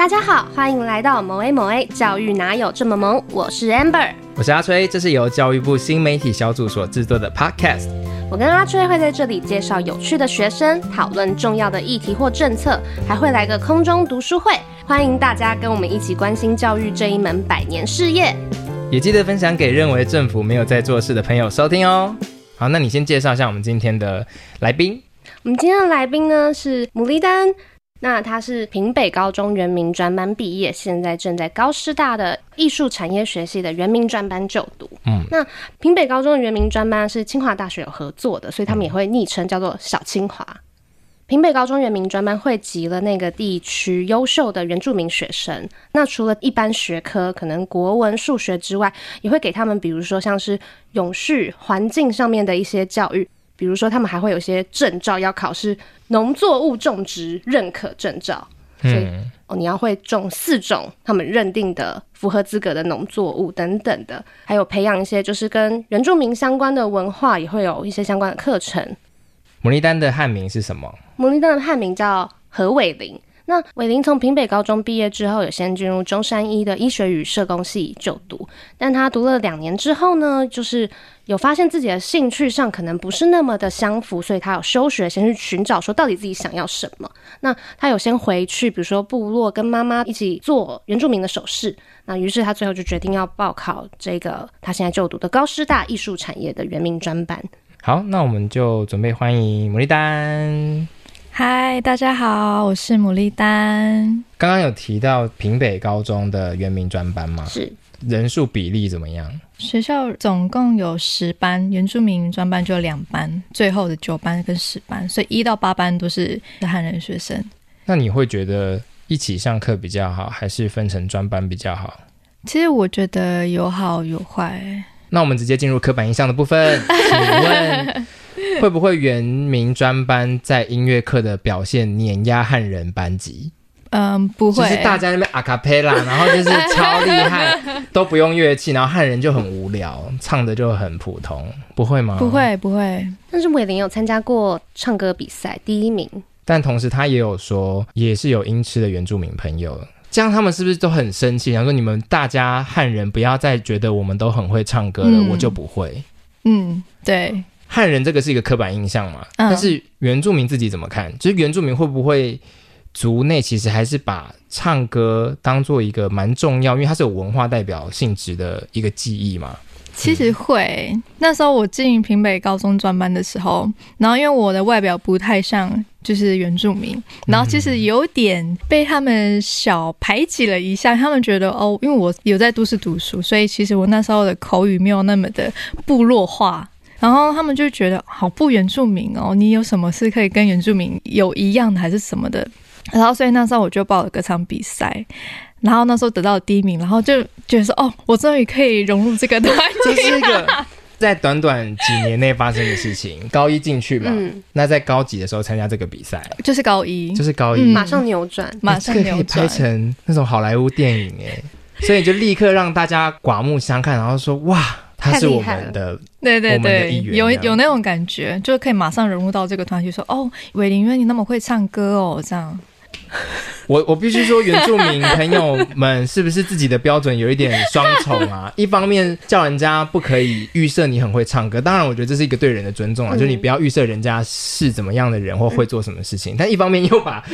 大家好，欢迎来到某 A 某 A 教育哪有这么萌？我是 Amber，我是阿吹，这是由教育部新媒体小组所制作的 Podcast。我跟阿吹会在这里介绍有趣的学生，讨论重要的议题或政策，还会来个空中读书会，欢迎大家跟我们一起关心教育这一门百年事业。也记得分享给认为政府没有在做事的朋友收听哦。好，那你先介绍一下我们今天的来宾。我们今天的来宾呢是牡蛎丹。那他是平北高中原民专班毕业，现在正在高师大的艺术产业学系的原民专班就读。嗯，那平北高中的原民专班是清华大学有合作的，所以他们也会昵称叫做小清华。平北高中原民专班汇集了那个地区优秀的原住民学生。那除了一般学科，可能国文、数学之外，也会给他们，比如说像是永续环境上面的一些教育。比如说，他们还会有一些证照要考是，农作物种植认可证照，所以哦，你要会种四种他们认定的符合资格的农作物等等的，还有培养一些就是跟原住民相关的文化，也会有一些相关的课程。牡蛎丹的汉名是什么？牡蛎丹的汉名叫何伟玲。那伟林从屏北高中毕业之后，有先进入中山医的医学与社工系就读，但他读了两年之后呢，就是有发现自己的兴趣上可能不是那么的相符，所以他有休学，先去寻找说到底自己想要什么。那他有先回去，比如说部落跟妈妈一起做原住民的首饰。那于是他最后就决定要报考这个他现在就读的高师大艺术产业的原民专班。好，那我们就准备欢迎牡丹。嗨，大家好，我是牡蛎丹。刚刚有提到平北高中的原名专班吗？是。人数比例怎么样？学校总共有十班，原住民专班就两班，最后的九班跟十班，所以一到八班都是汉人学生。那你会觉得一起上课比较好，还是分成专班比较好？其实我觉得有好有坏。那我们直接进入刻板印象的部分，请问。会不会原名专班在音乐课的表现碾压汉人班级？嗯，不会。就是大家那边阿卡贝拉，然后就是超厉害，都不用乐器，然后汉人就很无聊，唱的就很普通，不会吗？不会，不会。但是伟林有参加过唱歌比赛，第一名。但同时他也有说，也是有音痴的原住民朋友，这样他们是不是都很生气？想说你们大家汉人不要再觉得我们都很会唱歌了，嗯、我就不会。嗯，对。汉人这个是一个刻板印象嘛？嗯、但是原住民自己怎么看？就是原住民会不会族内其实还是把唱歌当做一个蛮重要，因为它是有文化代表性质的一个记忆嘛？其实会。嗯、那时候我进平北高中专班的时候，然后因为我的外表不太像就是原住民，然后其实有点被他们小排挤了一下。他们觉得哦，因为我有在都市读书，所以其实我那时候的口语没有那么的部落化。然后他们就觉得好不原住民哦，你有什么是可以跟原住民有一样的还是什么的？然后所以那时候我就报了歌唱比赛，然后那时候得到了第一名，然后就觉得说哦，我终于可以融入这个团体。这是一个 在短短几年内发生的事情。高一进去嘛，嗯、那在高几的时候参加这个比赛？就是高一，就是高一，嗯、马上扭转，马上扭转，可以拍成那种好莱坞电影哎，所以就立刻让大家刮目相看，然后说哇。他是我们的，对对对，有有那种感觉，就可以马上融入到这个团体，说哦，伟玲，因为你那么会唱歌哦，这样。我我必须说，原住民朋友们是不是自己的标准有一点双重啊？一方面叫人家不可以预设你很会唱歌，当然我觉得这是一个对人的尊重啊，嗯、就是你不要预设人家是怎么样的人或会做什么事情，嗯、但一方面又把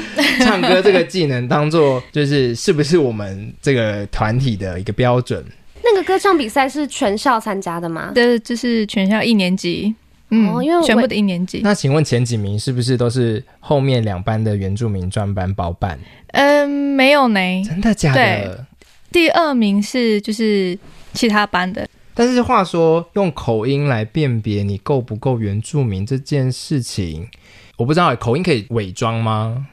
唱歌这个技能当做就是是不是我们这个团体的一个标准。那个歌唱比赛是全校参加的吗？对，就是全校一年级，嗯，哦、因为全部的一年级。那请问前几名是不是都是后面两班的原住民专班包办？嗯，没有呢。真的假的？第二名是就是其他班的。但是话说，用口音来辨别你够不够原住民这件事情，我不知道口音可以伪装吗？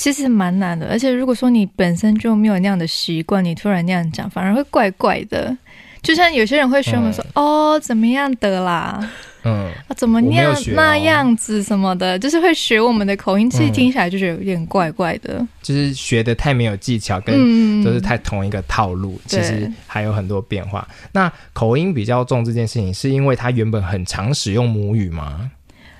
其实蛮难的，而且如果说你本身就没有那样的习惯，你突然那样讲，反而会怪怪的。就像有些人会学我们说：“嗯、哦，怎么样的啦？嗯，啊、怎么那样、哦、那样子什么的，就是会学我们的口音，其实听起来就觉得有点怪怪的。嗯、就是学的太没有技巧，跟都是太同一个套路，嗯、其实还有很多变化。那口音比较重这件事情，是因为他原本很常使用母语吗？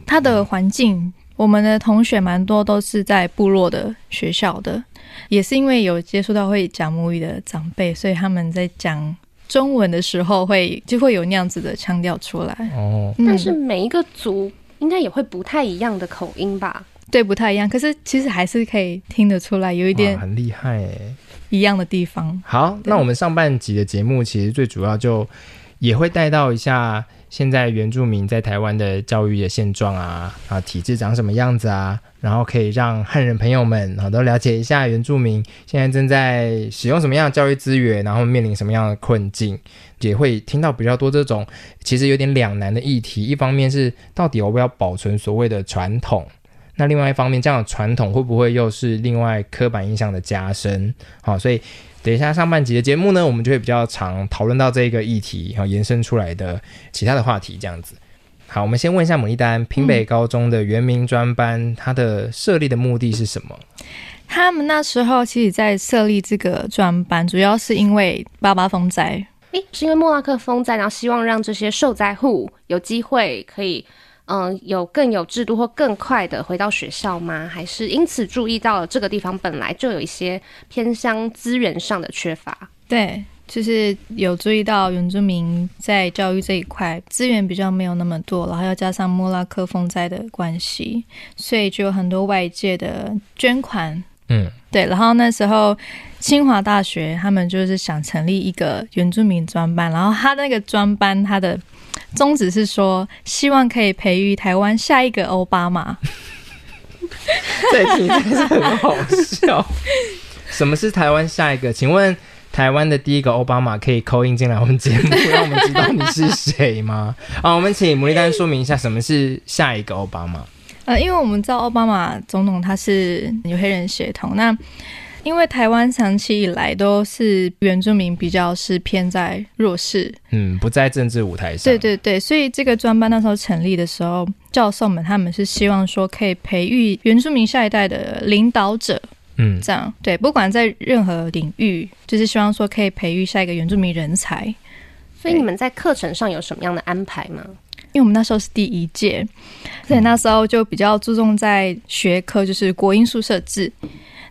他的环境。我们的同学蛮多都是在部落的学校的，也是因为有接触到会讲母语的长辈，所以他们在讲中文的时候会就会有那样子的腔调出来。哦，但是每一个族应该也会不太一样的口音吧？对，不太一样。可是其实还是可以听得出来，有一点很厉害哎，一样的地方。好，那我们上半集的节目其实最主要就也会带到一下。现在原住民在台湾的教育的现状啊，啊，体制长什么样子啊？然后可以让汉人朋友们啊都了解一下原住民现在正在使用什么样的教育资源，然后面临什么样的困境，也会听到比较多这种其实有点两难的议题。一方面是到底要不要保存所谓的传统，那另外一方面这样的传统会不会又是另外刻板印象的加深？好，所以。等一下，上半集的节目呢，我们就会比较常讨论到这个议题，然后延伸出来的其他的话题，这样子。好，我们先问一下牡丽丹，平北高中的原名专班，嗯、它的设立的目的是什么？他们那时候其实，在设立这个专班，主要是因为八八风灾。诶，是因为莫拉克风灾，然后希望让这些受灾户有机会可以。嗯，有更有制度或更快的回到学校吗？还是因此注意到了这个地方本来就有一些偏乡资源上的缺乏？对，就是有注意到原住民在教育这一块资源比较没有那么多，然后要加上莫拉克风灾的关系，所以就有很多外界的捐款。嗯，对。然后那时候清华大学他们就是想成立一个原住民专班，然后他那个专班他的。宗旨是说，希望可以培育台湾下一个奥巴马。这听起来是很好笑。什么是台湾下一个？请问台湾的第一个奥巴马可以 call in 进来我们节目，让我们知道你是谁吗？啊，我们请牡蛎丹说明一下什么是下一个奥巴马。呃，因为我们知道奥巴马总统他是有黑人血统，那。因为台湾长期以来都是原住民比较是偏在弱势，嗯，不在政治舞台上。对对对，所以这个专班那时候成立的时候，教授们他们是希望说可以培育原住民下一代的领导者，嗯，这样对，不管在任何领域，就是希望说可以培育下一个原住民人才。所以你们在课程上有什么样的安排吗？因为我们那时候是第一届，所以那时候就比较注重在学科，就是国音数社自。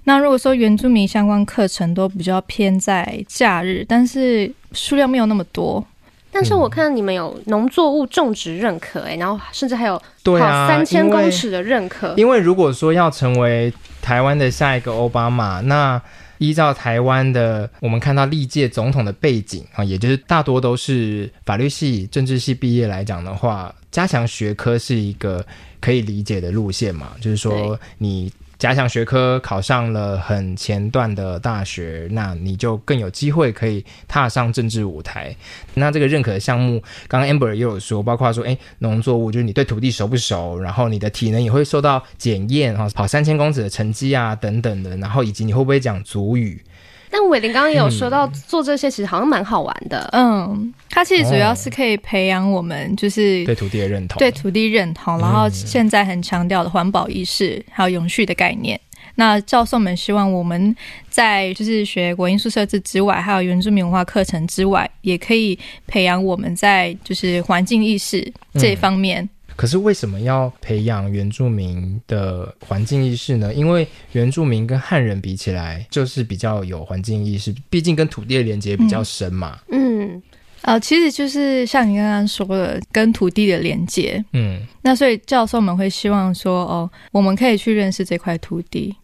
那如果说原住民相关课程都比较偏在假日，但是数量没有那么多。但是我看你们有农作物种植认可、欸，哎，然后甚至还有跑三千公尺的认可。因为如果说要成为台湾的下一个奥巴马，那依照台湾的我们看到历届总统的背景啊，也就是大多都是法律系、政治系毕业来讲的话，加强学科是一个可以理解的路线嘛，就是说你。假想学科，考上了很前段的大学，那你就更有机会可以踏上政治舞台。那这个认可的项目，刚刚 Amber 也有说，包括说，诶，农作物就是你对土地熟不熟，然后你的体能也会受到检验哈，跑三千公尺的成绩啊等等的，然后以及你会不会讲足语。但伟玲刚刚也有说到，做这些其实好像蛮好玩的。嗯，它其实主要是可以培养我们，就是对土地的认同，对土地认同，然后现在很强调的环保意识，还有永续的概念。那教授们希望我们在就是学国英数社自之外，还有原住民文化课程之外，也可以培养我们在就是环境意识这一方面。可是为什么要培养原住民的环境意识呢？因为原住民跟汉人比起来，就是比较有环境意识，毕竟跟土地的连接比较深嘛。嗯，呃，其实就是像你刚刚说的，跟土地的连接。嗯，那所以教授们会希望说，哦，我们可以去认识这块土地。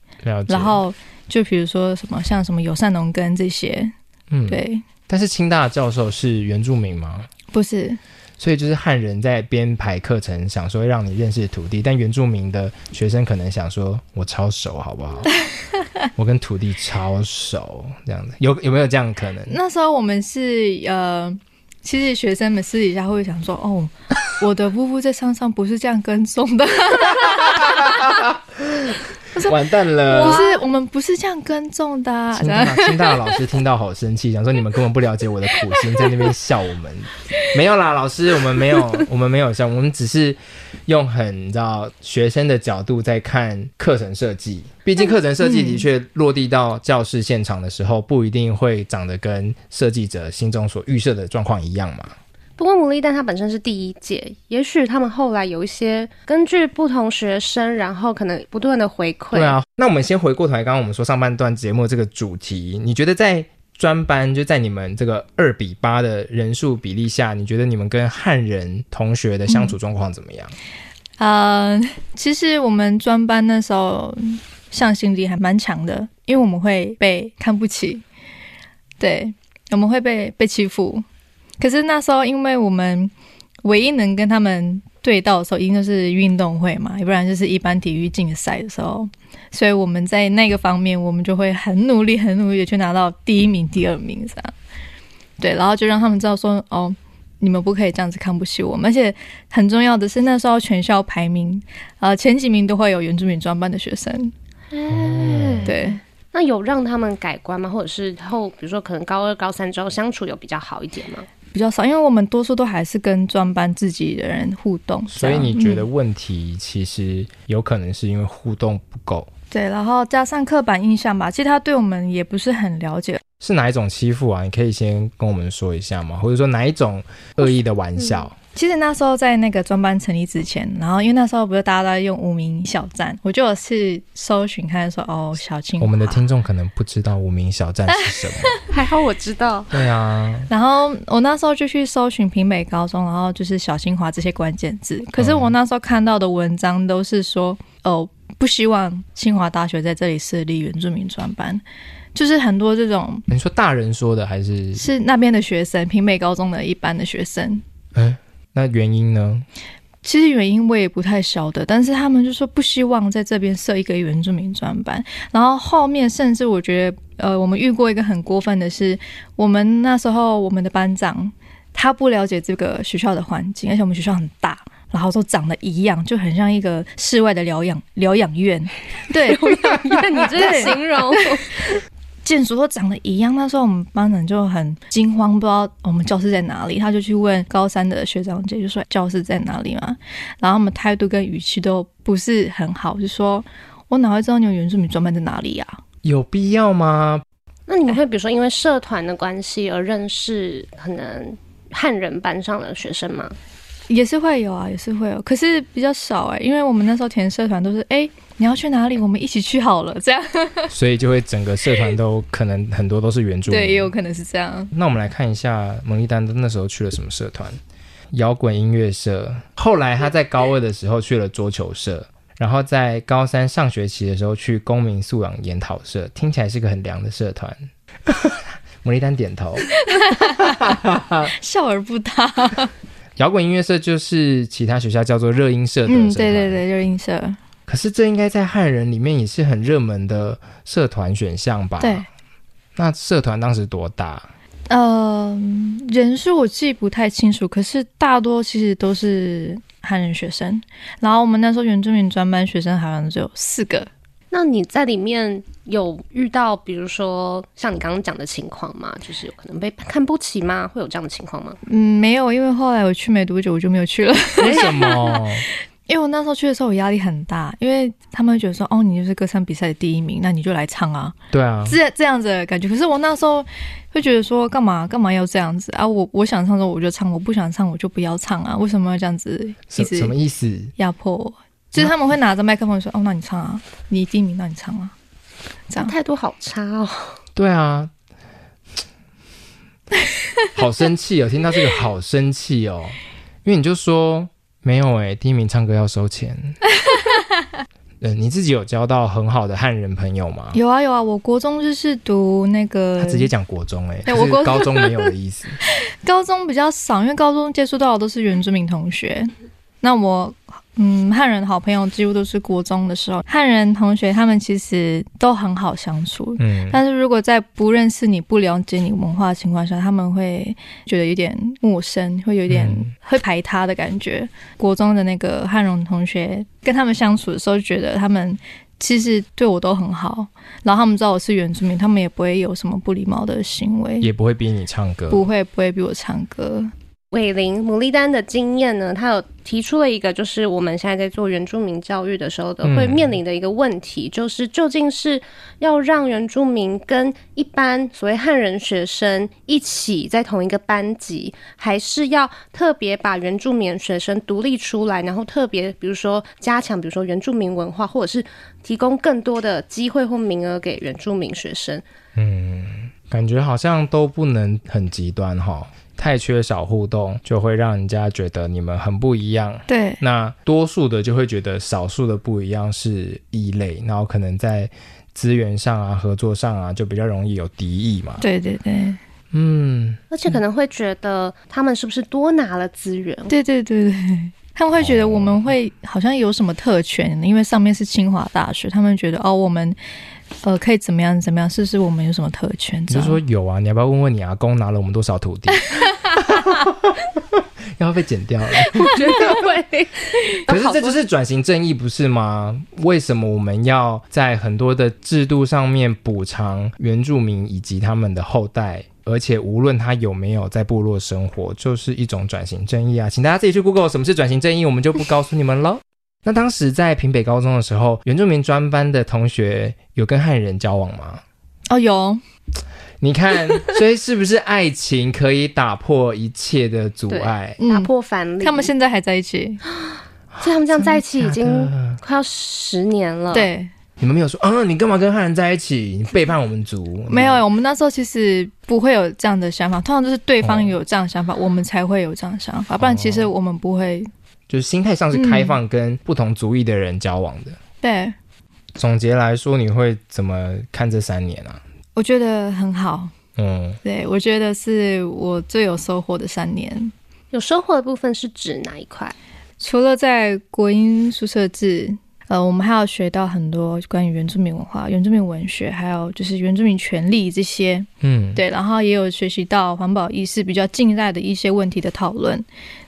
然后就比如说什么，像什么友善农耕这些。嗯，对。但是清大教授是原住民吗？不是。所以就是汉人在编排课程，想说让你认识土地，但原住民的学生可能想说，我超熟，好不好？我跟土地超熟，这样子有有没有这样可能？那时候我们是呃，其实学生们私底下会想说，哦，我的夫妇在山上不是这样耕种的。完蛋了！不是，我们不是这样耕种的、啊。清大，清大老师听到好生气，想说你们根本不了解我的苦心，在那边笑我们。没有啦，老师，我们没有，我们没有笑，我们只是用很你知道学生的角度在看课程设计。毕竟课程设计的确落地到教室现场的时候，不一定会长得跟设计者心中所预设的状况一样嘛。不过牡蛎蛋它本身是第一届，也许他们后来有一些根据不同学生，然后可能不断的回馈。对啊，那我们先回过头来，刚刚我们说上半段节目这个主题，你觉得在专班就在你们这个二比八的人数比例下，你觉得你们跟汉人同学的相处状况怎么样？嗯、呃，其实我们专班那时候向心力还蛮强的，因为我们会被看不起，对，我们会被被欺负。可是那时候，因为我们唯一能跟他们对到的时候，一定就是运动会嘛，要不然就是一般体育竞赛的时候，所以我们在那个方面，我们就会很努力、很努力的去拿到第一名、第二名，这样。对，然后就让他们知道说，哦，你们不可以这样子看不起我们。而且很重要的是，那时候全校排名，呃，前几名都会有原住民专班的学生。嗯，对。那有让他们改观吗？或者是后，比如说可能高二、高三之后相处有比较好一点吗？比较少，因为我们多数都还是跟专班自己的人互动，所以你觉得问题其实有可能是因为互动不够。嗯，对，然后加上刻板印象吧，其实他对我们也不是很了解。是哪一种欺负啊？你可以先跟我们说一下吗？或者说哪一种恶意的玩笑？嗯其实那时候在那个专班成立之前，然后因为那时候不是大家都在用无名小站，我就有去搜寻看说哦，小清华。我们的听众可能不知道无名小站是什么，还好我知道。对啊。然后我那时候就去搜寻平北高中，然后就是小清华这些关键字。可是我那时候看到的文章都是说哦，不希望清华大学在这里设立原住民专班，就是很多这种。你说大人说的还是？是那边的学生，平美高中的一般的学生。嗯。那原因呢？其实原因我也不太晓得，但是他们就说不希望在这边设一个原住民专班。然后后面甚至我觉得，呃，我们遇过一个很过分的是，我们那时候我们的班长他不了解这个学校的环境，而且我们学校很大，然后都长得一样，就很像一个室外的疗养疗养院。对，疗养院，你这个形容。建筑都长得一样，那时候我们班长就很惊慌，不知道我们教室在哪里，他就去问高三的学长姐，就说教室在哪里嘛。然后我们态度跟语气都不是很好，就说我哪会知道你有原住民专班在哪里呀？有必要吗？那你们会比如说因为社团的关系而认识可能汉人班上的学生吗？也是会有啊，也是会有，可是比较少哎、欸，因为我们那时候填社团都是哎。欸你要去哪里？我们一起去好了，这样。所以就会整个社团都可能很多都是原住民。对，也有可能是这样。那我们来看一下蒙丽丹那时候去了什么社团？摇滚音乐社。后来他在高二的时候去了桌球社，然后在高三上学期的时候去公民素养研讨社。听起来是个很凉的社团。蒙丽丹点头，笑而不答。摇滚音乐社就是其他学校叫做热音社的。嗯，对对对，热音社。可是这应该在汉人里面也是很热门的社团选项吧？对。那社团当时多大？呃，人数我记不太清楚，可是大多其实都是汉人学生。然后我们那时候原住民专班学生好像只有四个。那你在里面有遇到，比如说像你刚刚讲的情况吗？就是有可能被看不起吗？会有这样的情况吗？嗯，没有，因为后来我去没多久，我就没有去了。为什么？因为我那时候去的时候，我压力很大，因为他们会觉得说，哦，你就是歌唱比赛的第一名，那你就来唱啊。对啊，这这样子的感觉。可是我那时候会觉得说，干嘛干嘛要这样子啊？我我想唱的时候我就唱，我不想唱我就不要唱啊。为什么要这样子？什什么意思？压迫我？就是他们会拿着麦克风说，哦，那你唱啊，你第一名，那你唱啊。这样态度好差哦。对啊，好生气哦！听到这个好生气哦，因为你就说。没有哎、欸，第一名唱歌要收钱。嗯，你自己有交到很好的汉人朋友吗？有啊有啊，我国中就是读那个，他直接讲国中哎、欸，我国高中没有的意思。高中比较少，因为高中接触到的都是原住民同学。那我。嗯，汉人好朋友几乎都是国中的时候，汉人同学他们其实都很好相处。嗯，但是如果在不认识你、不了解你文化的情况下，他们会觉得有点陌生，会有点会排他的感觉。嗯、国中的那个汉人同学跟他们相处的时候，就觉得他们其实对我都很好，然后他们知道我是原住民，他们也不会有什么不礼貌的行为，也不会逼你唱歌，不会不会逼我唱歌。伟林牡蛎丹的经验呢，他有提出了一个，就是我们现在在做原住民教育的时候的会面临的一个问题，嗯、就是究竟是要让原住民跟一般所谓汉人学生一起在同一个班级，还是要特别把原住民学生独立出来，然后特别比如说加强，比如说原住民文化，或者是提供更多的机会或名额给原住民学生。嗯，感觉好像都不能很极端哈。太缺少互动，就会让人家觉得你们很不一样。对，那多数的就会觉得少数的不一样是异类，然后可能在资源上啊、合作上啊，就比较容易有敌意嘛。对对对，嗯，而且可能会觉得他们是不是多拿了资源？对对对对，他们会觉得我们会好像有什么特权，哦、因为上面是清华大学，他们觉得哦，我们。呃，可以怎么样？怎么样？是不是我们有什么特权？你就说有啊，你要不要问问你阿公拿了我们多少土地？要被剪掉了，我觉得会。可是这就是转型正义，不是吗？为什么我们要在很多的制度上面补偿原住民以及他们的后代？而且无论他有没有在部落生活，就是一种转型正义啊！请大家自己去 Google 什么是转型正义，我们就不告诉你们了。那当时在平北高中的时候，原住民专班的同学有跟汉人交往吗？哦，有。你看，所以是不是爱情可以打破一切的阻碍，打破藩篱？他们现在还在一起，所以他们这样在一起已经快要十年了。对，你们没有说，嗯，你干嘛跟汉人在一起？你背叛我们族？没有，我们那时候其实不会有这样的想法，通常就是对方有这样的想法，哦、我们才会有这样的想法，不然其实我们不会。就是心态上是开放，跟不同族裔的人交往的。嗯、对，总结来说，你会怎么看这三年啊？我觉得很好。嗯，对，我觉得是我最有收获的三年。有收获的部分是指哪一块？除了在国英宿舍制。呃，我们还要学到很多关于原住民文化、原住民文学，还有就是原住民权利这些，嗯，对，然后也有学习到环保意识比较近代的一些问题的讨论，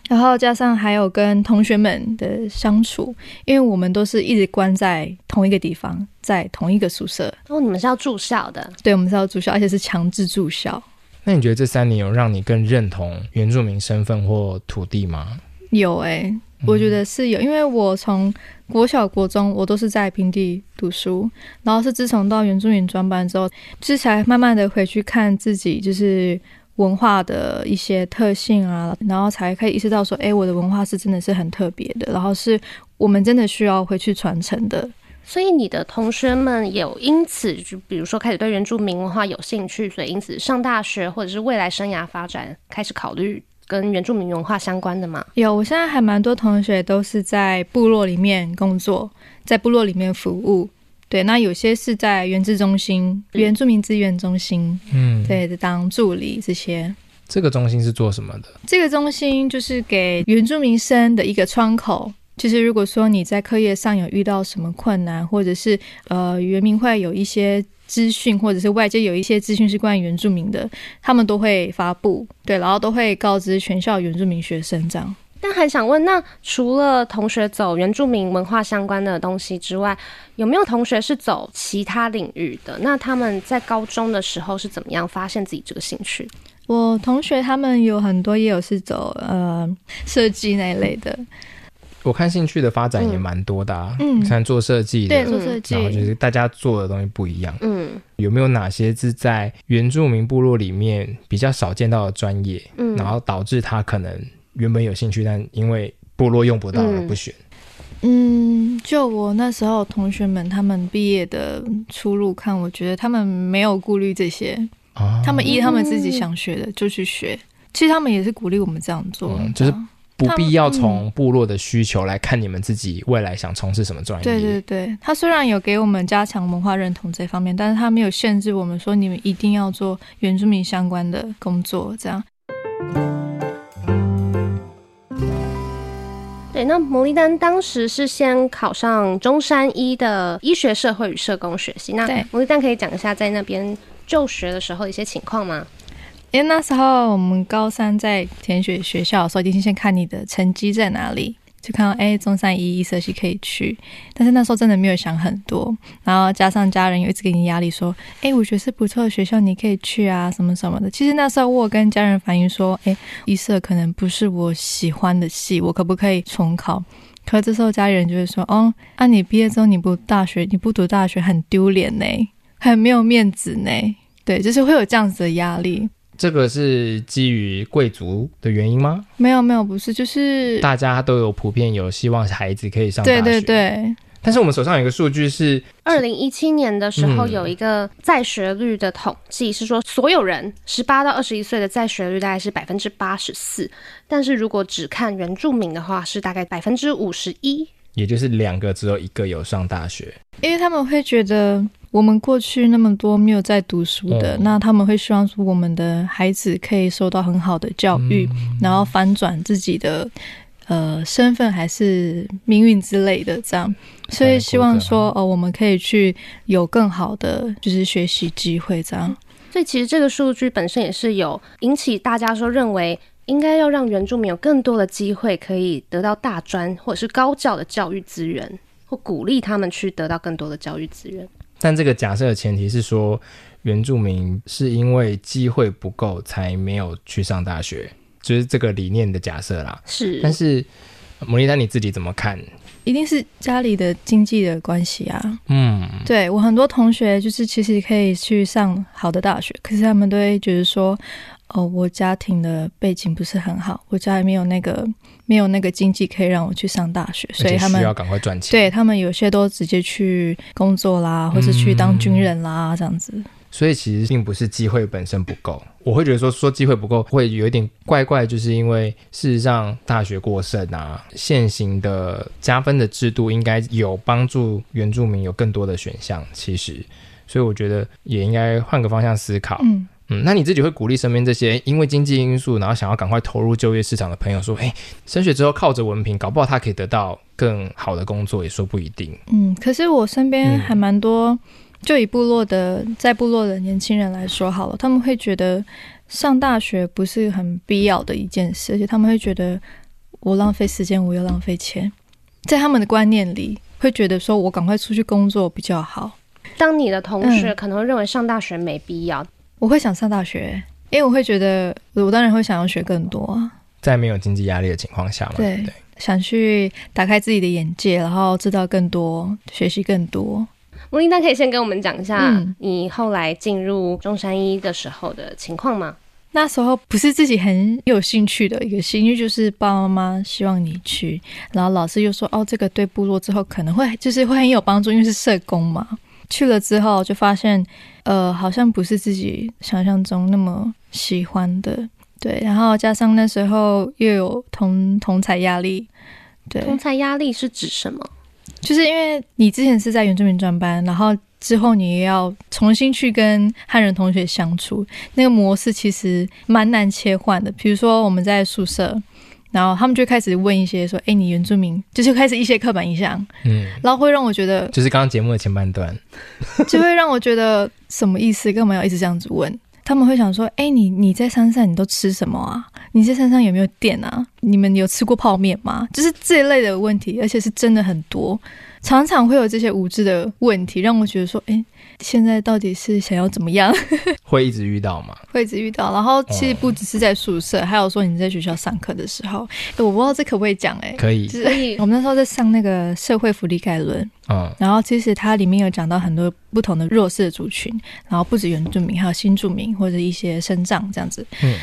然后加上还有跟同学们的相处，因为我们都是一直关在同一个地方，在同一个宿舍。哦，你们是要住校的？对，我们是要住校，而且是强制住校。那你觉得这三年有让你更认同原住民身份或土地吗？有诶、欸。我觉得是有，因为我从国小、国中我都是在平地读书，然后是自从到原住民专班之后，就是才慢慢的回去看自己就是文化的一些特性啊，然后才可以意识到说，哎，我的文化是真的是很特别的，然后是我们真的需要回去传承的。所以你的同学们有因此就比如说开始对原住民文化有兴趣，所以因此上大学或者是未来生涯发展开始考虑。跟原住民文化相关的吗？有，我现在还蛮多同学都是在部落里面工作，在部落里面服务。对，那有些是在原资中心、原住民资源中心，嗯，对，当助理这些。这个中心是做什么的？这个中心就是给原住民生的一个窗口。就是，如果说你在课业上有遇到什么困难，或者是呃，原民会有一些资讯，或者是外界有一些资讯是关于原住民的，他们都会发布，对，然后都会告知全校原住民学生这样。但还想问，那除了同学走原住民文化相关的东西之外，有没有同学是走其他领域的？那他们在高中的时候是怎么样发现自己这个兴趣？我同学他们有很多也有是走呃设计那一类的。我看兴趣的发展也蛮多的啊，嗯，像做设计的，对，做设计，然后就是大家做的东西不一样，嗯，有没有哪些是在原住民部落里面比较少见到的专业，嗯，然后导致他可能原本有兴趣，但因为部落用不到而不选，嗯，就我那时候同学们他们毕业的出路看，我觉得他们没有顾虑这些，啊，他们依他们自己想学的就去学，其实他们也是鼓励我们这样做，嗯，就是。不必要从部落的需求来看你们自己未来想从事什么专业。对对对，他虽然有给我们加强文化认同这方面，但是他没有限制我们说你们一定要做原住民相关的工作。这样。对，那摩利丹当时是先考上中山医的医学社会与社工学系。那摩利丹可以讲一下在那边就学的时候一些情况吗？因为那时候我们高三在填选学校的时候，一定先看你的成绩在哪里。就看到哎，中山医医社系可以去，但是那时候真的没有想很多，然后加上家人有一直给你压力，说，哎，我觉得是不错的学校，你可以去啊，什么什么的。其实那时候我跟家人反映说，哎，医社可能不是我喜欢的系，我可不可以重考？可这时候家里人就会说，哦，啊，你毕业之后你不大学，你不读大学很丢脸呢，很没有面子呢。对，就是会有这样子的压力。这个是基于贵族的原因吗？没有没有，不是，就是大家都有普遍有希望孩子可以上大学。对对对。但是我们手上有一个数据是，二零一七年的时候有一个在学率的统计，是说所有人十八到二十一岁的在学率大概是百分之八十四，但是如果只看原住民的话，是大概百分之五十一，也就是两个只有一个有上大学，因为他们会觉得。我们过去那么多没有在读书的，嗯、那他们会希望说我们的孩子可以受到很好的教育，嗯、然后反转自己的呃身份还是命运之类的这样，所以希望说哦，我们可以去有更好的就是学习机会这样。所以其实这个数据本身也是有引起大家说认为应该要让原住民有更多的机会可以得到大专或者是高教的教育资源，或鼓励他们去得到更多的教育资源。但这个假设的前提是说，原住民是因为机会不够才没有去上大学，就是这个理念的假设啦。是，但是摩丽丹你自己怎么看？一定是家里的经济的关系啊。嗯，对，我很多同学就是其实可以去上好的大学，可是他们都会觉得说，哦，我家庭的背景不是很好，我家里没有那个。没有那个经济可以让我去上大学，所以他们需要赶快赚钱。对，他们有些都直接去工作啦，或是去当军人啦，嗯、这样子。所以其实并不是机会本身不够，我会觉得说说机会不够会有一点怪怪，就是因为事实上大学过剩啊，现行的加分的制度应该有帮助原住民有更多的选项。其实，所以我觉得也应该换个方向思考。嗯。嗯，那你自己会鼓励身边这些因为经济因素，然后想要赶快投入就业市场的朋友说：“哎，升学之后靠着文凭，搞不好他可以得到更好的工作，也说不一定。”嗯，可是我身边还蛮多，嗯、就以部落的在部落的年轻人来说好了，他们会觉得上大学不是很必要的一件事，而且他们会觉得我浪费时间，我又浪费钱，在他们的观念里会觉得说我赶快出去工作比较好。当你的同事可能会认为上大学没必要。嗯我会想上大学，因为我会觉得，我当然会想要学更多啊，在没有经济压力的情况下嘛，对，对，想去打开自己的眼界，然后知道更多，学习更多。牡丽丹可以先跟我们讲一下你后来进入中山一的时候的情况吗？嗯、那时候不是自己很有兴趣的一个兴趣，就是爸爸妈妈希望你去，然后老师又说，哦，这个对部落之后可能会就是会很有帮助，因为是社工嘛。去了之后就发现，呃，好像不是自己想象中那么喜欢的，对。然后加上那时候又有同同才压力，对。同才压力是指什么？就是因为你之前是在原住民专班，然后之后你也要重新去跟汉人同学相处，那个模式其实蛮难切换的。比如说我们在宿舍。然后他们就开始问一些说：“哎，你原住民？”就是开始一些刻板印象，嗯，然后会让我觉得，就是刚刚节目的前半段，就会让我觉得什么意思？干嘛要一直这样子问？他们会想说：“哎，你你在山上你都吃什么啊？你在山上有没有电啊？你们有吃过泡面吗？”就是这一类的问题，而且是真的很多，常常会有这些无知的问题，让我觉得说：“哎。”现在到底是想要怎么样？会一直遇到吗？会一直遇到。然后其实不只是在宿舍，嗯、还有说你在学校上课的时候，我不知道这可不可以讲哎、欸。可以。就是我们那时候在上那个社会福利概论，嗯，然后其实它里面有讲到很多不同的弱势族群，然后不止原住民，还有新住民或者一些生障这样子。嗯。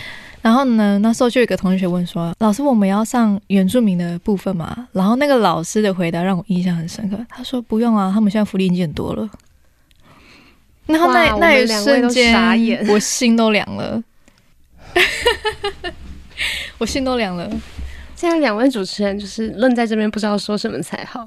然后呢，那时候就有一个同学问说：“老师，我们要上原住民的部分吗？”然后那个老师的回答让我印象很深刻，他说：“不用啊，他们现在福利已经很多了。”然后那那一瞬间，我心都凉了，我心都凉了。现在两位主持人就是愣在这边，不知道说什么才好。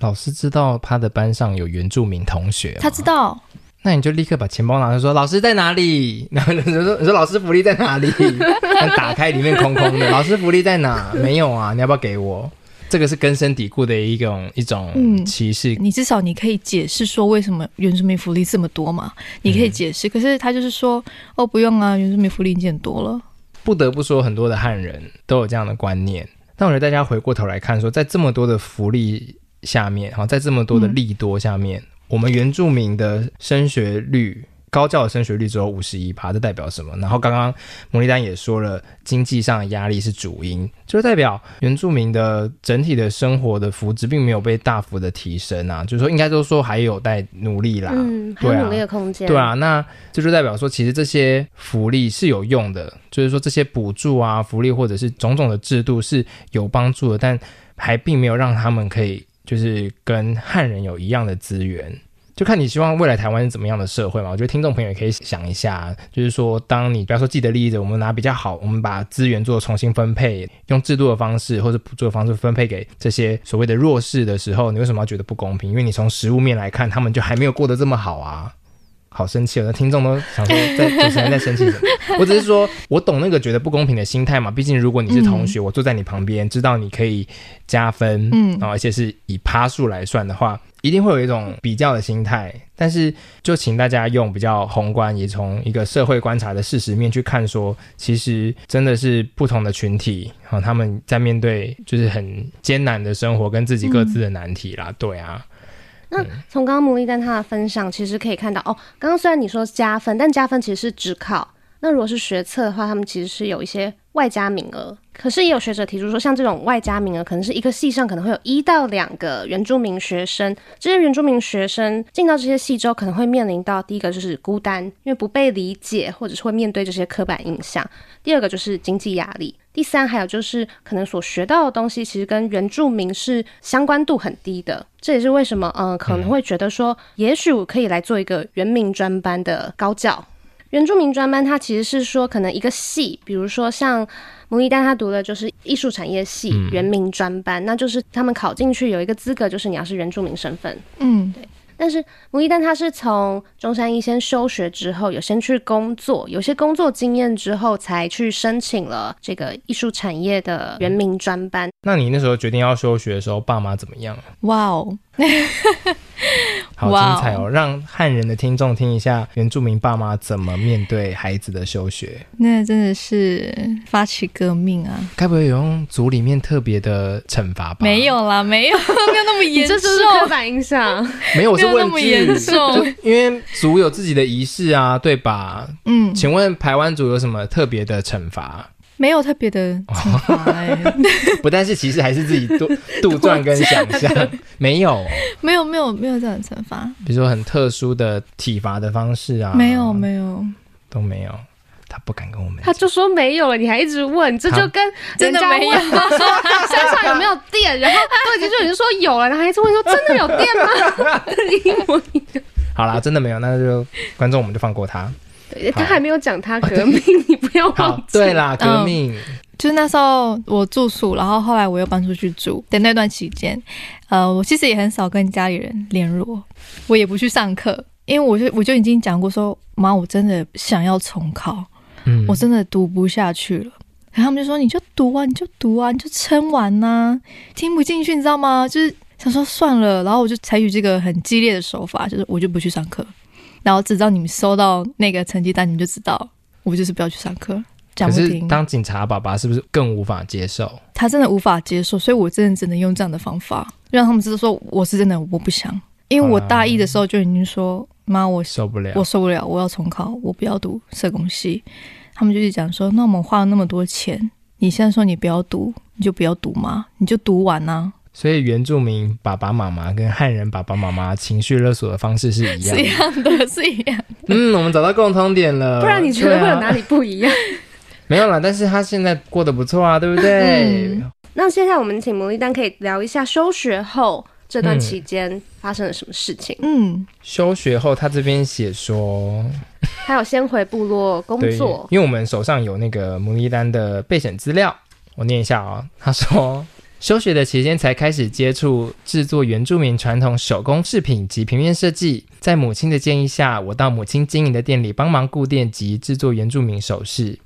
老师知道他的班上有原住民同学，他知道。那你就立刻把钱包拿出，说老师在哪里？然后你说你说老师福利在哪里？打开里面空空的，老师福利在哪？没有啊，你要不要给我？这个是根深蒂固的一种一种歧视。嗯，你至少你可以解释说为什么原住民福利这么多嘛？你可以解释，嗯、可是他就是说哦，不用啊，原住民福利已经很多了。不得不说，很多的汉人都有这样的观念。但我觉得大家回过头来看说，在这么多的福利下面，哈，在这么多的利多下面，嗯、我们原住民的升学率。高教的升学率只有五十一趴，这代表什么？然后刚刚摩利丹也说了，经济上的压力是主因，就代表原住民的整体的生活的福祉并没有被大幅的提升啊，就是说应该都说还有待努力啦，嗯，还有努力的空间，对啊，那这就代表说其实这些福利是有用的，就是说这些补助啊、福利或者是种种的制度是有帮助的，但还并没有让他们可以就是跟汉人有一样的资源。就看你希望未来台湾是怎么样的社会嘛？我觉得听众朋友也可以想一下，就是说，当你不要说既得利益者，我们拿比较好，我们把资源做重新分配，用制度的方式或者补助的方式分配给这些所谓的弱势的时候，你为什么要觉得不公平？因为你从实物面来看，他们就还没有过得这么好啊。好生气哦！那听众都想说 在，主持人在生气什么？我只是说，我懂那个觉得不公平的心态嘛。毕竟，如果你是同学，嗯、我坐在你旁边，知道你可以加分，嗯，然后而且是以趴数来算的话，一定会有一种比较的心态。但是，就请大家用比较宏观，也从一个社会观察的事实面去看说，说其实真的是不同的群体啊，他们在面对就是很艰难的生活跟自己各自的难题啦。嗯、对啊。那从刚刚摩利丹他的分享，其实可以看到哦，刚刚虽然你说加分，但加分其实是只考。那如果是学测的话，他们其实是有一些外加名额。可是也有学者提出说，像这种外加名额，可能是一个系上可能会有一到两个原住民学生。这些原住民学生进到这些系之后，可能会面临到第一个就是孤单，因为不被理解，或者是会面对这些刻板印象。第二个就是经济压力。第三，还有就是可能所学到的东西，其实跟原住民是相关度很低的。这也是为什么，嗯、呃，可能会觉得说，也许我可以来做一个原民专班的高教。原住民专班，它其实是说，可能一个系，比如说像摩利丹他读的就是艺术产业系原民专班，那就是他们考进去有一个资格，就是你要是原住民身份，嗯，对。但是吴一丹他是从中山医先休学之后，有先去工作，有些工作经验之后，才去申请了这个艺术产业的人民专班。那你那时候决定要休学的时候，爸妈怎么样？哇哦！好精彩哦！Wow. 让汉人的听众听一下原住民爸妈怎么面对孩子的休学。那真的是发起革命啊！该不会有用族里面特别的惩罚吧？没有啦，没有，没有那么严重。这是刻板印象。没有，我是问句。因为族有自己的仪式啊，对吧？嗯，请问排湾族有什么特别的惩罚？没有特别的惩罚、欸，不但是其实还是自己杜 杜撰跟想象，没有，没有，没有，没有这样的惩罚。比如说很特殊的体罚的方式啊，没有，没有，都没有。他不敢跟我们，他就说没有了，你还一直问，这就跟人家问说山上有没有电，然后都已经就已经说有了，然后还一直问说真的有电吗？一模一样。好啦，真的没有，那就观众我们就放过他。对，他还没有讲他革命，你不要忘记。对啦，革命、嗯、就是那时候我住宿，然后后来我又搬出去住的那段期间，呃，我其实也很少跟家里人联络，我也不去上课，因为我就我就已经讲过说，妈，我真的想要重考，嗯，我真的读不下去了。然后他们就说，你就读啊，你就读啊，你就撑完呐、啊，听不进去，你知道吗？就是想说算了，然后我就采取这个很激烈的手法，就是我就不去上课。然后直到你们收到那个成绩单，你们就知道我就是不要去上课。讲不听。当警察爸爸是不是更无法接受？他真的无法接受，所以我真的只能用这样的方法让他们知道说我是真的我不想。因为我大一的时候就已经说妈，我受不了，我受不了，我要重考，我不要读社工系。他们就是讲说，那我们花了那么多钱，你现在说你不要读，你就不要读吗？你就读完呢？所以原住民爸爸妈妈跟汉人爸爸妈妈情绪勒索的方式是一样的，是一样的，是一样的。嗯，我们找到共通点了。不然你觉得会有哪里不一样？没有啦，但是他现在过得不错啊，对不对？嗯、那现在我们请摩利丹可以聊一下休学后这段期间发生了什么事情。嗯，休学后他这边写说，他有先回部落工作，因为我们手上有那个摩利丹的备审资料，我念一下啊、哦。他说。休学的期间才开始接触制作原住民传统手工饰品及平面设计，在母亲的建议下，我到母亲经营的店里帮忙顾店及制作原住民首饰。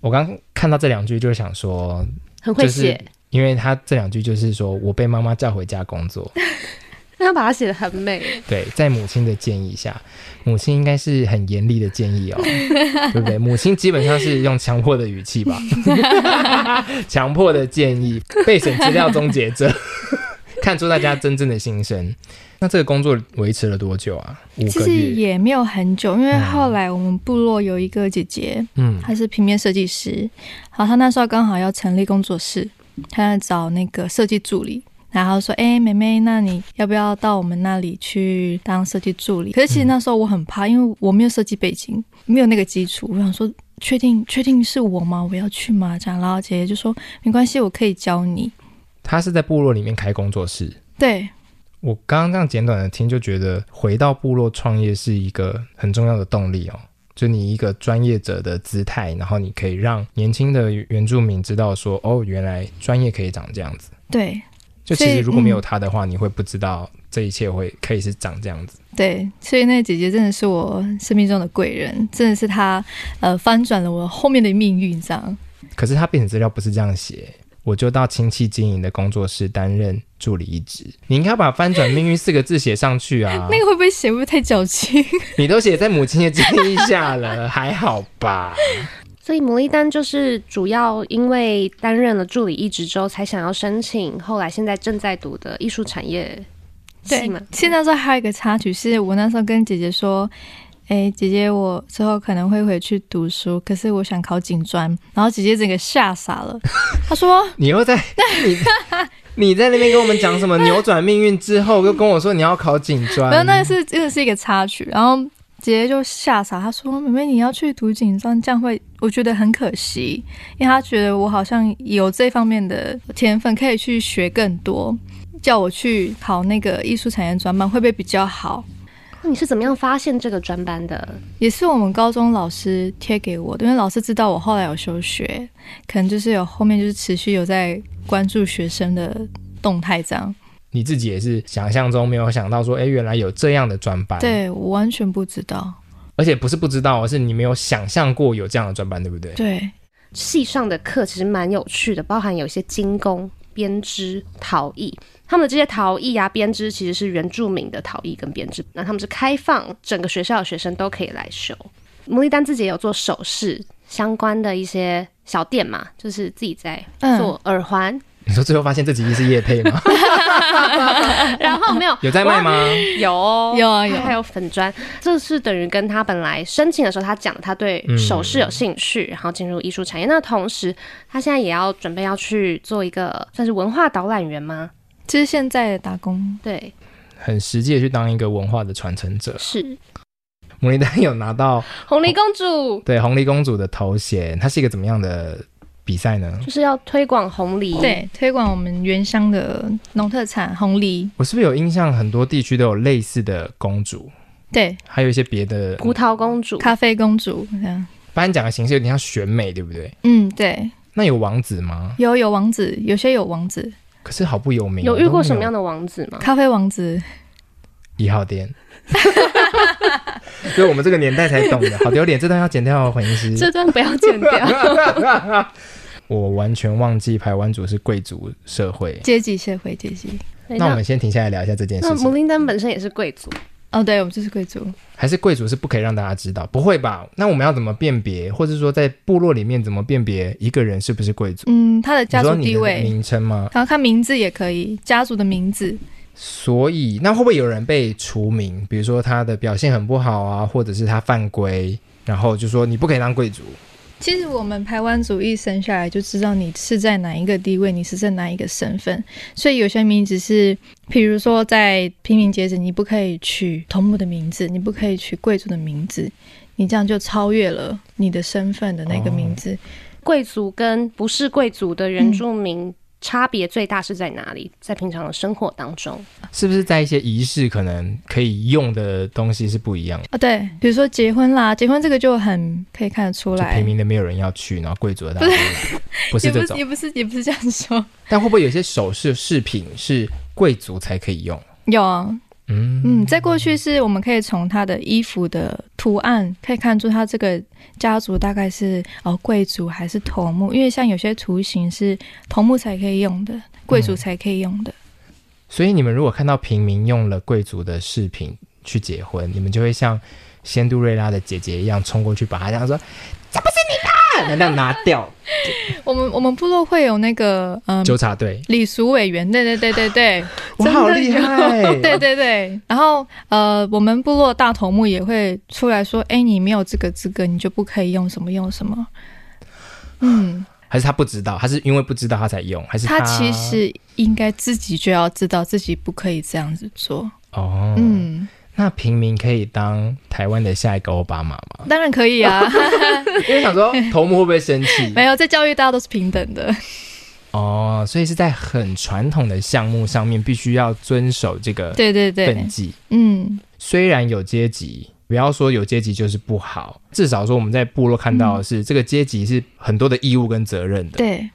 我刚看到这两句，就想说很会写，因为他这两句就是说我被妈妈叫回家工作。那要把它写的很美。对，在母亲的建议下，母亲应该是很严厉的建议哦，对不对？母亲基本上是用强迫的语气吧，强迫的建议，备审资料终结者，看出大家真正的心声。那这个工作维持了多久啊？五个月？其实也没有很久，因为后来我们部落有一个姐姐，嗯，她是平面设计师，好，她那时候刚好要成立工作室，她在找那个设计助理，然后说：“哎、欸，妹妹，那你要不要到我们那里去当设计助理？”可是其实那时候我很怕，因为我没有设计背景，没有那个基础，我想说：“确定确定是我吗？我要去吗？”这样，然后姐姐就说：“没关系，我可以教你。”她是在部落里面开工作室，对。我刚刚这样简短的听，就觉得回到部落创业是一个很重要的动力哦。就你一个专业者的姿态，然后你可以让年轻的原住民知道说，哦，原来专业可以长这样子。对，就其实如果没有他的话，嗯，你会不知道这一切会可以是长这样子。对，所以那个姐姐真的是我生命中的贵人，真的是她呃翻转了我后面的命运，这样。可是他备审资料不是这样写。我就到亲戚经营的工作室担任助理一职。你应该把“翻转命运”四个字写上去啊！那个会不会写会不会太矫情？你都写在母亲的建议下了，还好吧？所以牡蛎丹就是主要因为担任了助理一职之后，才想要申请。后来现在正在读的艺术产业系嘛。现在说还有一个插曲，是我那时候跟姐姐说。哎、欸，姐姐，我之后可能会回去读书，可是我想考警专。然后姐姐整个吓傻了，她说：“你又在 你你在那边跟我们讲什么扭转命运？之后又跟我说你要考警专。”没有，那是真的是一个插曲。然后姐姐就吓傻，她说：“妹妹，你要去读警专，这样会我觉得很可惜，因为他觉得我好像有这方面的天分，可以去学更多，叫我去考那个艺术产业专班，会不会比较好？”那你是怎么样发现这个专班的？也是我们高中老师贴给我的，因为老师知道我后来有休学，可能就是有后面就是持续有在关注学生的动态这样。你自己也是想象中没有想到说，哎，原来有这样的专班。对，我完全不知道，而且不是不知道，而是你没有想象过有这样的专班，对不对？对，系上的课其实蛮有趣的，包含有一些精工、编织、陶艺。他们的这些陶艺啊、编织其实是原住民的陶艺跟编织，那他们是开放整个学校的学生都可以来修。牡蛎丹自己也有做首饰相关的一些小店嘛，就是自己在做耳环。嗯、你说最后发现这几是叶配吗？然后没有 有在卖吗？有哦有啊有，还有粉砖。这是等于跟他本来申请的时候，他讲他对首饰有兴趣，嗯、然后进入艺术产业。那同时，他现在也要准备要去做一个算是文化导览员吗？其实现在的打工，对，很实际的去当一个文化的传承者。是，牡蛎丹有拿到红梨公主，对，红梨公主的头衔。她是一个怎么样的比赛呢？就是要推广红梨，对，推广我们原乡的农特产红梨。我是不是有印象？很多地区都有类似的公主，对，还有一些别的葡萄公主、咖啡公主这样。颁奖的形式有点像选美，对不对？嗯，对。那有王子吗？有，有王子，有些有王子。可是好不有名，有遇过什么样的王子吗？咖啡王子，一号店，所以我们这个年代才懂的，好丢脸，这段要剪掉，黄医师，这段不要剪掉。我完全忘记排湾族是贵族社会，阶级社会阶级。那我们先停下来聊一下这件事情。那牡蛎丹本身也是贵族。哦，对，我们就是贵族，还是贵族是不可以让大家知道？不会吧？那我们要怎么辨别，或者说在部落里面怎么辨别一个人是不是贵族？嗯，他的家族地位、名称吗？然后看名字也可以，家族的名字。所以，那会不会有人被除名？比如说他的表现很不好啊，或者是他犯规，然后就说你不可以当贵族。其实我们台湾族一生下来就知道你是在哪一个地位，你是在哪一个身份，所以有些名字是，譬如说在平民阶级，你不可以取头目的名字，你不可以取贵族的名字，你这样就超越了你的身份的那个名字。贵族跟不是贵族的原住民。嗯差别最大是在哪里？在平常的生活当中，是不是在一些仪式可能可以用的东西是不一样的？啊，对，比如说结婚啦，结婚这个就很可以看得出来。平民的没有人要去，然后贵族的大家都来，不是这种，也不是，也不是这样说。但会不会有些首饰饰品是贵族才可以用？有啊。嗯嗯，在过去是我们可以从他的衣服的图案可以看出他这个家族大概是哦贵族还是头目，因为像有些图形是头目才可以用的，贵族才可以用的。所以你们如果看到平民用了贵族的饰品去结婚，你们就会像仙杜瑞拉的姐姐一样冲过去，把他这样说：“这不是你的！”那样拿掉。我们我们部落会有那个嗯纠察队、礼俗委员，对对对对对，我 好厉害，对对对。然后呃，我们部落大头目也会出来说：“哎，你没有这个资格，你就不可以用什么用什么。”嗯。还是他不知道，他是因为不知道他才用，还是他，他其实应该自己就要知道自己不可以这样子做哦。嗯，那平民可以当台湾的下一个奥巴马吗？当然可以啊，因为想说 头目会不会生气？没有，在教育大家都是平等的哦，所以是在很传统的项目上面必须要遵守这个对对对分级。嗯，虽然有阶级。不要说有阶级就是不好，至少说我们在部落看到的是、嗯、这个阶级是很多的义务跟责任的。对，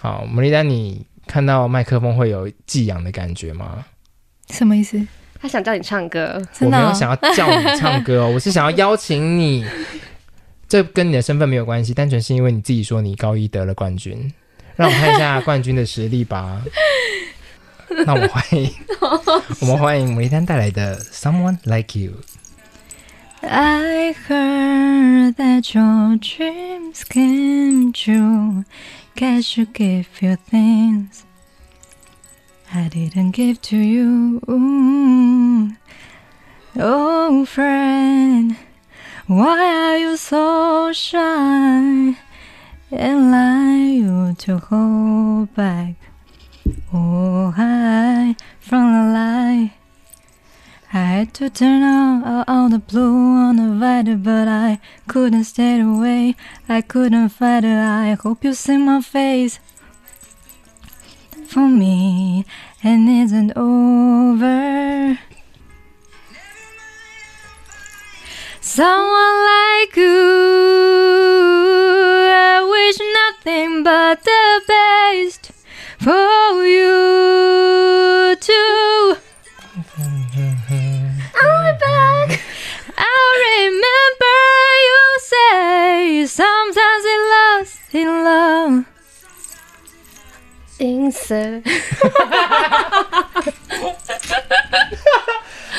好，摩莉丹，你看到麦克风会有寄养的感觉吗？什么意思？他想叫你唱歌？我没有想要叫你唱歌哦，我是想要邀请你。这跟你的身份没有关系，单纯是因为你自己说你高一得了冠军，让我们看一下冠军的实力吧。那 我们欢迎，我们欢迎摩莉丹带来的《Someone Like You》。I heard that your dreams came true. Guess you give you things I didn't give to you. Mm. Oh, friend, why are you so shy and lie you to hold back? Oh, hide from the light. I had to turn on uh, all the blue uninvited, but I couldn't stay away. I couldn't fight it. I hope you see my face for me and isn't over. Someone like you,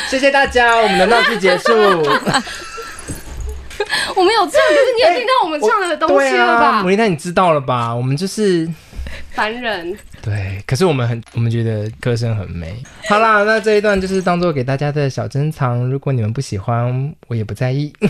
谢谢大家，我们的闹剧结束。我们有唱，可是你有听到我们唱的东西了吧？摩莉丹，你知道了吧？我们就是凡人。对，可是我们很，我们觉得歌声很美。好啦，那这一段就是当做给大家的小珍藏。如果你们不喜欢，我也不在意。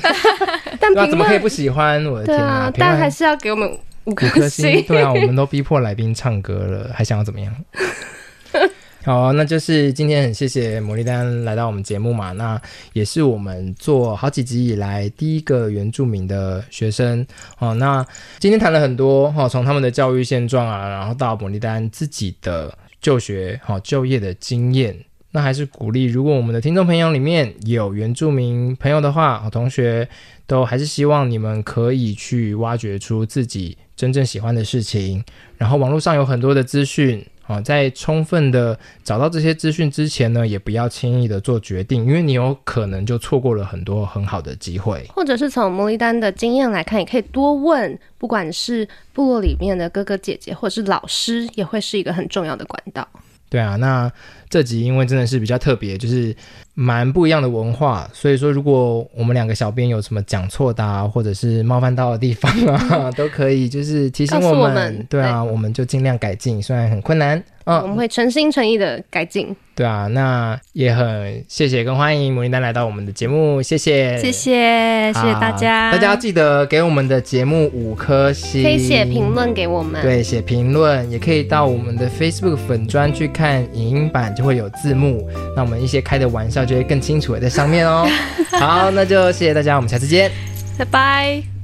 但怎么可以不喜欢？我的天啊！啊但还是要给我们五颗星。星。对啊，我们都逼迫来宾唱歌了，还想要怎么样？好，那就是今天很谢谢摩莉丹来到我们节目嘛，那也是我们做好几集以来第一个原住民的学生。好，那今天谈了很多哈，从他们的教育现状啊，然后到摩莉丹自己的就学好就业的经验，那还是鼓励，如果我们的听众朋友里面有原住民朋友的话，好同学都还是希望你们可以去挖掘出自己真正喜欢的事情，然后网络上有很多的资讯啊。在充分的找到这些资讯之前呢，也不要轻易的做决定，因为你有可能就错过了很多很好的机会。或者是从摩莉丹的经验来看，也可以多问，不管是部落里面的哥哥姐姐，或者是老师，也会是一个很重要的管道。对啊，那这集因为真的是比较特别，就是蛮不一样的文化，所以说如果我们两个小编有什么讲错的啊，或者是冒犯到的地方啊，都可以就是提醒我们。我们。对啊，对，我们就尽量改进，虽然很困难。嗯，我们会诚心诚意的改进。对啊，那也很谢谢跟欢迎摩莉丹来到我们的节目，谢谢，谢谢，谢谢大家。大家要记得给我们的节目五颗星，可以写评论给我们。对，写评论也可以到我们的 Facebook 粉专去看影音版，就会有字幕，那我们一些开的玩笑就会更清楚的在上面哦。好，那就谢谢大家，我们下次见，拜拜。